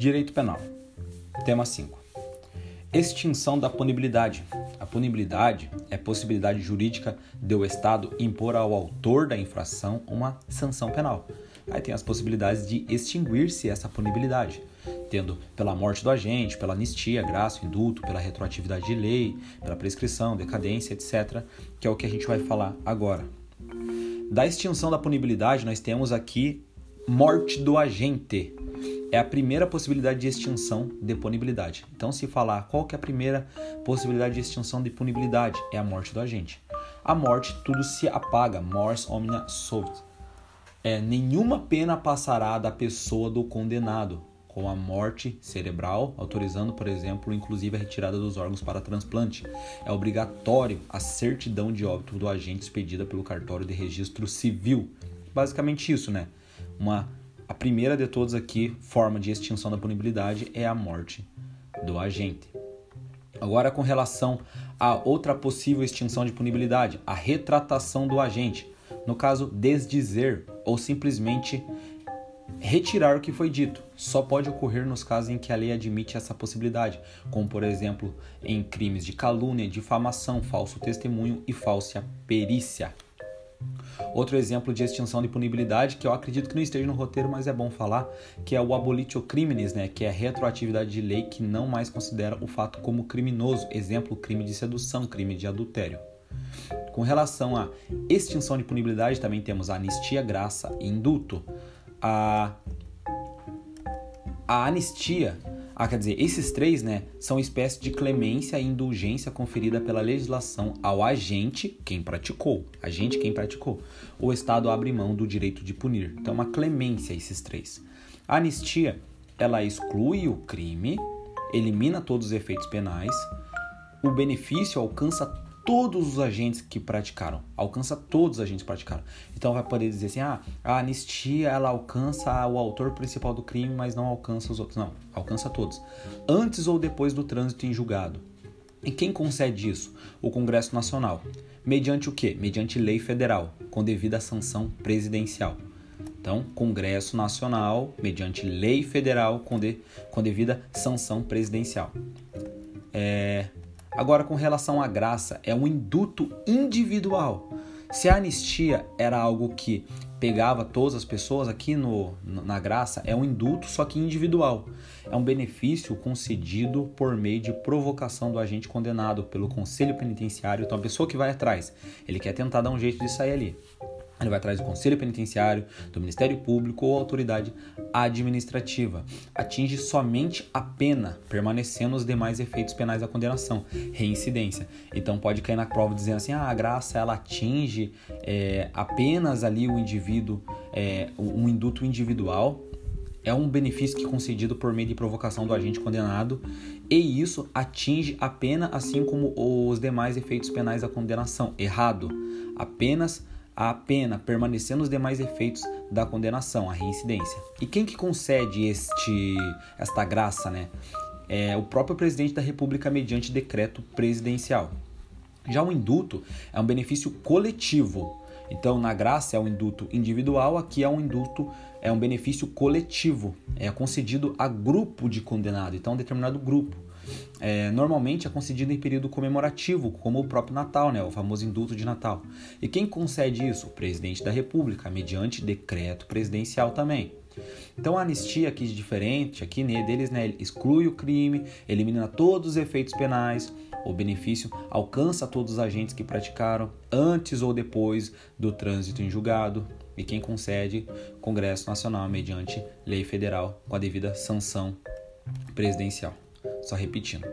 Direito Penal. Tema 5. Extinção da punibilidade. A punibilidade é possibilidade jurídica de o Estado impor ao autor da infração uma sanção penal. Aí tem as possibilidades de extinguir-se essa punibilidade, tendo pela morte do agente, pela anistia, graça, indulto, pela retroatividade de lei, pela prescrição, decadência, etc., que é o que a gente vai falar agora. Da extinção da punibilidade, nós temos aqui morte do agente é a primeira possibilidade de extinção de punibilidade. Então, se falar qual que é a primeira possibilidade de extinção de punibilidade, é a morte do agente. A morte, tudo se apaga, mors omnia solт. É, nenhuma pena passará da pessoa do condenado, com a morte cerebral, autorizando, por exemplo, inclusive a retirada dos órgãos para transplante. É obrigatório a certidão de óbito do agente expedida pelo cartório de registro civil. Basicamente isso, né? Uma a primeira de todas aqui, forma de extinção da punibilidade, é a morte do agente. Agora, com relação a outra possível extinção de punibilidade, a retratação do agente. No caso, desdizer ou simplesmente retirar o que foi dito. Só pode ocorrer nos casos em que a lei admite essa possibilidade, como por exemplo em crimes de calúnia, difamação, falso testemunho e falsa perícia. Outro exemplo de extinção de punibilidade, que eu acredito que não esteja no roteiro, mas é bom falar, que é o abolitio criminis, né, que é a retroatividade de lei que não mais considera o fato como criminoso. Exemplo, crime de sedução, crime de adultério. Com relação à extinção de punibilidade, também temos a anistia, graça e indulto. A, a anistia ah, quer dizer, esses três, né, são espécie de clemência e indulgência conferida pela legislação ao agente, quem praticou, agente quem praticou. O Estado abre mão do direito de punir. Então, uma clemência esses três. A anistia, ela exclui o crime, elimina todos os efeitos penais, o benefício alcança todos os agentes que praticaram, alcança todos os agentes que praticaram. Então vai poder dizer assim, ah, a anistia ela alcança o autor principal do crime, mas não alcança os outros. Não, alcança todos. Antes ou depois do trânsito em julgado. E quem concede isso? O Congresso Nacional. Mediante o quê? Mediante lei federal, com devida sanção presidencial. Então, Congresso Nacional, mediante lei federal, com, de, com devida sanção presidencial. É, Agora, com relação à graça, é um induto individual. Se a anistia era algo que pegava todas as pessoas, aqui no, na graça é um induto, só que individual. É um benefício concedido por meio de provocação do agente condenado pelo conselho penitenciário. Então, a pessoa que vai atrás, ele quer tentar dar um jeito de sair ali. Ele vai atrás do Conselho Penitenciário, do Ministério Público ou autoridade administrativa. Atinge somente a pena, permanecendo os demais efeitos penais da condenação, reincidência. Então pode cair na prova dizendo assim: ah, a graça ela atinge é, apenas ali o indivíduo, é, um induto individual. É um benefício que é concedido por meio de provocação do agente condenado, e isso atinge a pena assim como os demais efeitos penais da condenação. Errado. Apenas a pena permanecendo os demais efeitos da condenação, a reincidência. E quem que concede este esta graça, né? É o próprio presidente da República mediante decreto presidencial. Já o indulto é um benefício coletivo. Então, na graça é um indulto individual, aqui é um indulto é um benefício coletivo, é concedido a grupo de condenado, então um determinado grupo é, normalmente é concedido em período comemorativo, como o próprio Natal, né, o famoso indulto de Natal. E quem concede isso? O presidente da República, mediante decreto presidencial também. Então a anistia aqui diferente, aqui né, deles, né, exclui o crime, elimina todos os efeitos penais, o benefício alcança todos os agentes que praticaram antes ou depois do trânsito em julgado. E quem concede? Congresso Nacional, mediante lei federal, com a devida sanção presidencial. Só repetindo.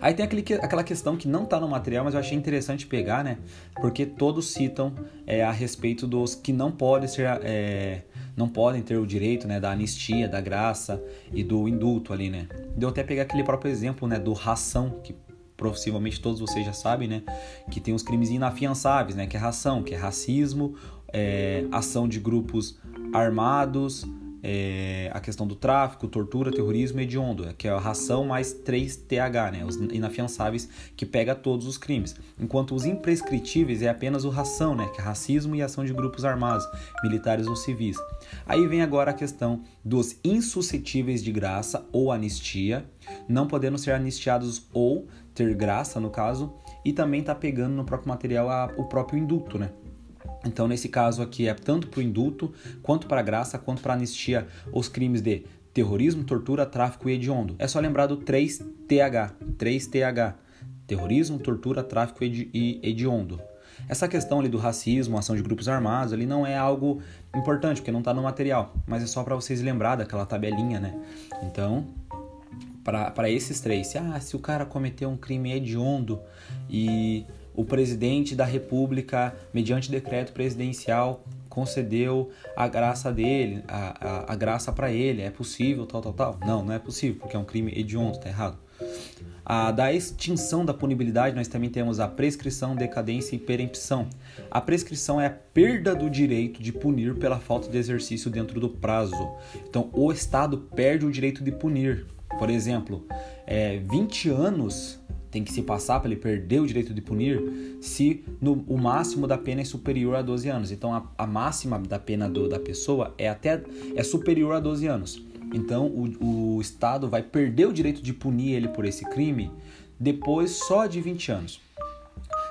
Aí tem aquele, aquela questão que não está no material, mas eu achei interessante pegar, né? Porque todos citam é, a respeito dos que não podem ser, é, não podem ter o direito, né, da anistia, da graça e do indulto ali, né? Deu até pegar aquele próprio exemplo, né, do ração, que possivelmente todos vocês já sabem, né, que tem os crimes inafiançáveis, né, que é ração, que é racismo, é, ação de grupos armados, é, a questão do tráfico, tortura, terrorismo hediondo, que é a ração mais 3TH, né, os inafiançáveis, que pega todos os crimes. Enquanto os imprescritíveis é apenas o ração, né, que é racismo e ação de grupos armados, militares ou civis. Aí vem agora a questão dos insuscetíveis de graça ou anistia, não podendo ser anistiados ou ter graça, no caso, e também está pegando no próprio material a, o próprio indulto, né? Então, nesse caso aqui, é tanto para o indulto, quanto para a graça, quanto para anistia os crimes de terrorismo, tortura, tráfico e hediondo. É só lembrar do 3TH. 3TH. Terrorismo, tortura, tráfico e hediondo. Essa questão ali do racismo, ação de grupos armados, ali não é algo importante, porque não está no material, mas é só para vocês lembrar daquela tabelinha, né? Então, para esses três, se, ah, se o cara cometeu um crime hediondo e o presidente da República, mediante decreto presidencial, concedeu a graça dele, a, a, a graça para ele, é possível, tal, tal, tal. Não, não é possível, porque é um crime hediondo, tá errado. A, da extinção da punibilidade, nós também temos a prescrição, decadência e perempção. A prescrição é a perda do direito de punir pela falta de exercício dentro do prazo. Então, o Estado perde o direito de punir. Por exemplo, é, 20 anos tem que se passar para ele perder o direito de punir se no, o máximo da pena é superior a 12 anos. Então a, a máxima da pena do, da pessoa é até é superior a 12 anos. Então o, o Estado vai perder o direito de punir ele por esse crime depois só de 20 anos.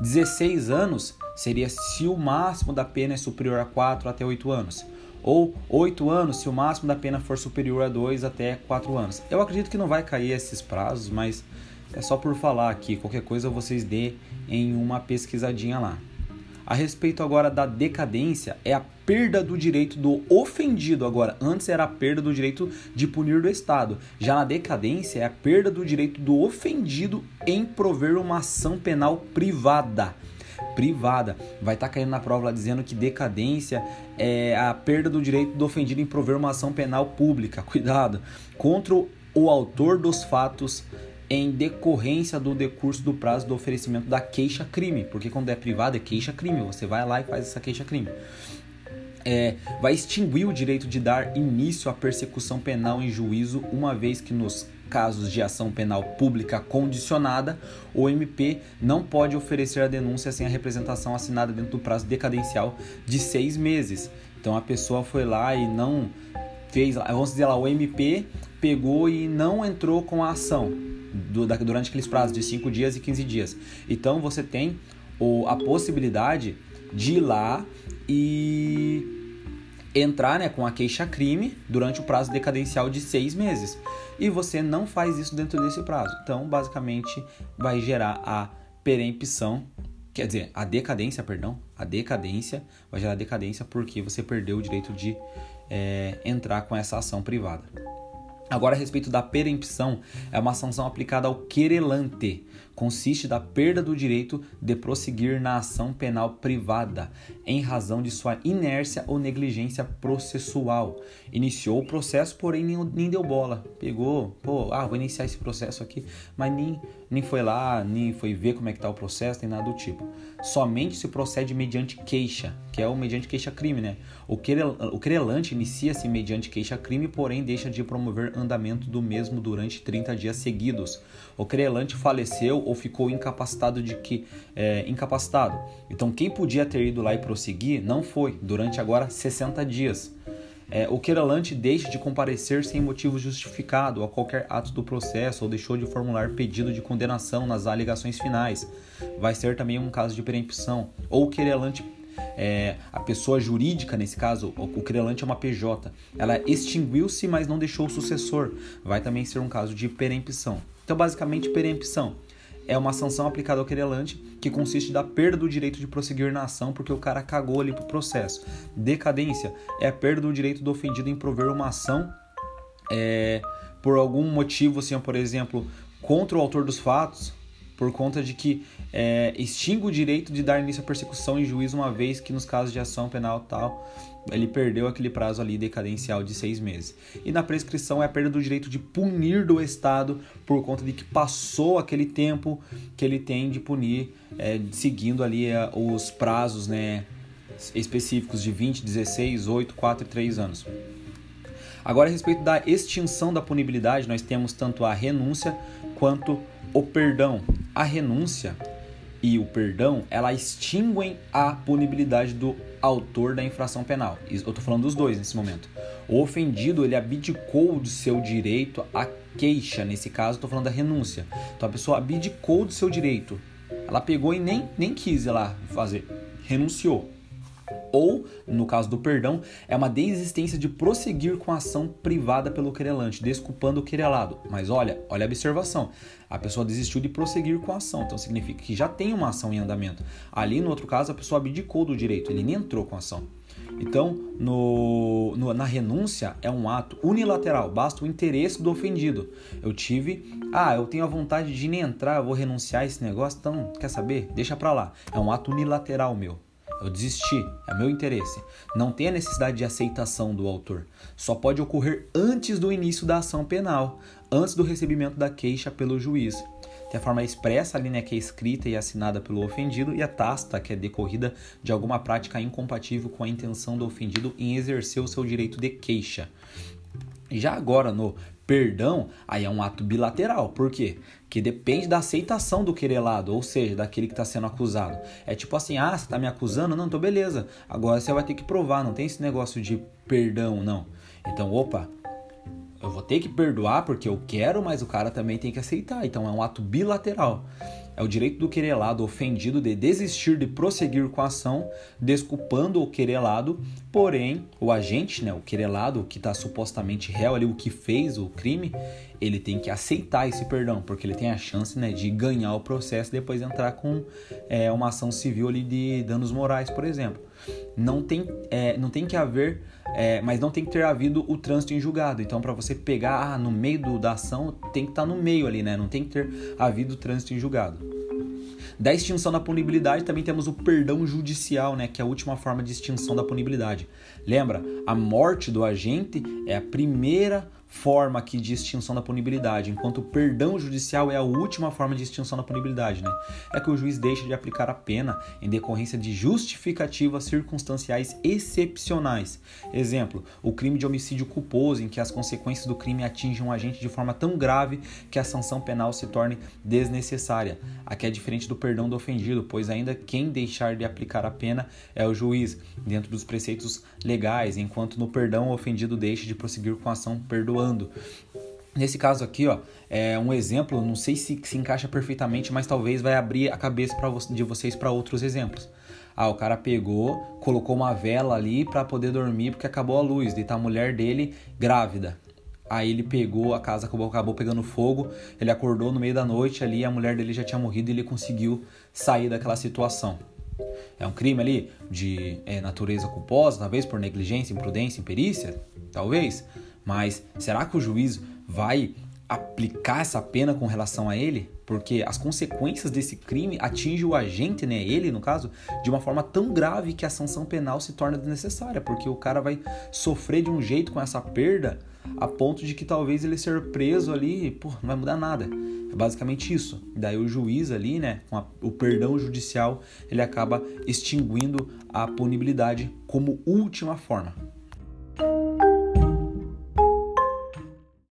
16 anos seria se o máximo da pena é superior a 4 até 8 anos. Ou 8 anos se o máximo da pena for superior a 2 até 4 anos. Eu acredito que não vai cair esses prazos, mas é só por falar aqui, qualquer coisa vocês dê em uma pesquisadinha lá. A respeito agora da decadência, é a perda do direito do ofendido. Agora, antes era a perda do direito de punir do Estado. Já na decadência, é a perda do direito do ofendido em prover uma ação penal privada. Privada. Vai estar tá caindo na prova lá dizendo que decadência é a perda do direito do ofendido em prover uma ação penal pública. Cuidado. Contra o autor dos fatos em decorrência do decurso do prazo do oferecimento da queixa-crime, porque quando é privado é queixa-crime, você vai lá e faz essa queixa-crime. É, vai extinguir o direito de dar início à persecução penal em juízo, uma vez que nos casos de ação penal pública condicionada, o MP não pode oferecer a denúncia sem a representação assinada dentro do prazo decadencial de seis meses. Então a pessoa foi lá e não fez, vamos dizer lá, o MP pegou e não entrou com a ação durante aqueles prazos de 5 dias e 15 dias. Então você tem a possibilidade de ir lá e entrar né, com a queixa-crime durante o prazo decadencial de seis meses. E você não faz isso dentro desse prazo. Então, basicamente, vai gerar a perempção, quer dizer, a decadência, perdão, a decadência, vai gerar decadência porque você perdeu o direito de é, entrar com essa ação privada. Agora, a respeito da perempção, é uma sanção aplicada ao querelante. Consiste da perda do direito de prosseguir na ação penal privada, em razão de sua inércia ou negligência processual. Iniciou o processo, porém nem, deu bola. Pegou, pô, ah, vou iniciar esse processo aqui, mas nem, nem foi lá, nem foi ver como é que está o processo, nem nada do tipo. Somente se procede mediante queixa, que é o mediante queixa-crime, né? O, querel, o querelante inicia-se mediante queixa-crime, porém deixa de promover andamento do mesmo durante 30 dias seguidos. O querelante faleceu ou ficou incapacitado de que é, incapacitado. Então quem podia ter ido lá e prosseguir não foi durante agora 60 dias. É, o querelante deixa de comparecer sem motivo justificado a qualquer ato do processo ou deixou de formular pedido de condenação nas alegações finais. Vai ser também um caso de perempção. Ou o querelante é, a pessoa jurídica, nesse caso, o querelante é uma PJ, ela extinguiu-se, mas não deixou o sucessor. Vai também ser um caso de perempção. Então, basicamente, perempção é uma sanção aplicada ao querelante que consiste da perda do direito de prosseguir na ação porque o cara cagou ali pro processo. Decadência é a perda do direito do ofendido em prover uma ação é, por algum motivo, assim, por exemplo, contra o autor dos fatos, por conta de que é, extingue o direito de dar início à persecução em juízo, uma vez que nos casos de ação penal tal, ele perdeu aquele prazo ali decadencial de seis meses. E na prescrição é a perda do direito de punir do Estado por conta de que passou aquele tempo que ele tem de punir, é, seguindo ali é, os prazos né, específicos de 20, 16, 8, 4 e 3 anos. Agora, a respeito da extinção da punibilidade, nós temos tanto a renúncia quanto o perdão. A renúncia e o perdão, ela extinguem a punibilidade do autor da infração penal. Eu estou falando dos dois nesse momento. O ofendido, ele abdicou do seu direito à queixa. Nesse caso, estou falando da renúncia. Então, a pessoa abdicou do seu direito. Ela pegou e nem, nem quis lá fazer. Renunciou. Ou, no caso do perdão, é uma desistência de prosseguir com a ação privada pelo querelante, desculpando o querelado. Mas olha, olha a observação. A pessoa desistiu de prosseguir com a ação, então significa que já tem uma ação em andamento. Ali, no outro caso, a pessoa abdicou do direito, ele nem entrou com a ação. Então, no, no, na renúncia é um ato unilateral, basta o interesse do ofendido. Eu tive, ah, eu tenho a vontade de nem entrar, eu vou renunciar a esse negócio, então, quer saber? Deixa pra lá. É um ato unilateral meu. Eu desisti, é meu interesse. Não tem a necessidade de aceitação do autor. Só pode ocorrer antes do início da ação penal, antes do recebimento da queixa pelo juiz. Tem a forma expressa ali, né, que é escrita e assinada pelo ofendido, e a tácita, que é decorrida de alguma prática incompatível com a intenção do ofendido em exercer o seu direito de queixa. Já agora, no perdão, aí é um ato bilateral. Por quê? Que depende da aceitação do querelado, ou seja, daquele que está sendo acusado. É tipo assim, ah, você está me acusando? Não, então beleza. Agora você vai ter que provar, não tem esse negócio de perdão, não. Então, opa, eu vou ter que perdoar porque eu quero, mas o cara também tem que aceitar. Então é um ato bilateral. É o direito do querelado ofendido de desistir de prosseguir com a ação, desculpando o querelado, porém, o agente, né, o querelado, que está supostamente réu ali, o que fez o crime, ele tem que aceitar esse perdão, porque ele tem a chance né, de ganhar o processo e depois entrar com é, uma ação civil ali de danos morais, por exemplo. Não tem, é, não tem que haver é, mas não tem que ter havido o trânsito em julgado. Então, para você pegar ah, no meio do, da ação, tem que estar tá no meio ali, né? Não tem que ter havido o trânsito em julgado. Da extinção da punibilidade também temos o perdão judicial, né, que é a última forma de extinção da punibilidade. Lembra, a morte do agente é a primeira forma aqui de extinção da punibilidade, enquanto o perdão judicial é a última forma de extinção da punibilidade, né? É que o juiz deixa de aplicar a pena em decorrência de justificativas circunstanciais excepcionais. Exemplo, o crime de homicídio culposo, em que as consequências do crime atingem um agente de forma tão grave que a sanção penal se torne desnecessária. Aqui é diferente do perdão do ofendido, pois ainda quem deixar de aplicar a pena é o juiz, dentro dos preceitos legais, enquanto no perdão o ofendido deixa de prosseguir com a ação perdoando. Nesse caso aqui, ó, é um exemplo, não sei se se encaixa perfeitamente, mas talvez vai abrir a cabeça pra, de vocês para outros exemplos. Ah, o cara pegou, colocou uma vela ali para poder dormir porque acabou a luz, e tá a mulher dele grávida. Aí ele pegou, a casa acabou, acabou pegando fogo, ele acordou no meio da noite ali, a mulher dele já tinha morrido e ele conseguiu sair daquela situação. É um crime ali de é, natureza culposa, talvez por negligência, imprudência, imperícia? Talvez. Mas será que o juiz vai aplicar essa pena com relação a ele? Porque as consequências desse crime atingem o agente, né, ele no caso, de uma forma tão grave que a sanção penal se torna desnecessária, porque o cara vai sofrer de um jeito com essa perda a ponto de que talvez ele ser preso ali, pô, não vai mudar nada. É basicamente isso. Daí o juiz ali, né, com a, o perdão judicial, ele acaba extinguindo a punibilidade como última forma.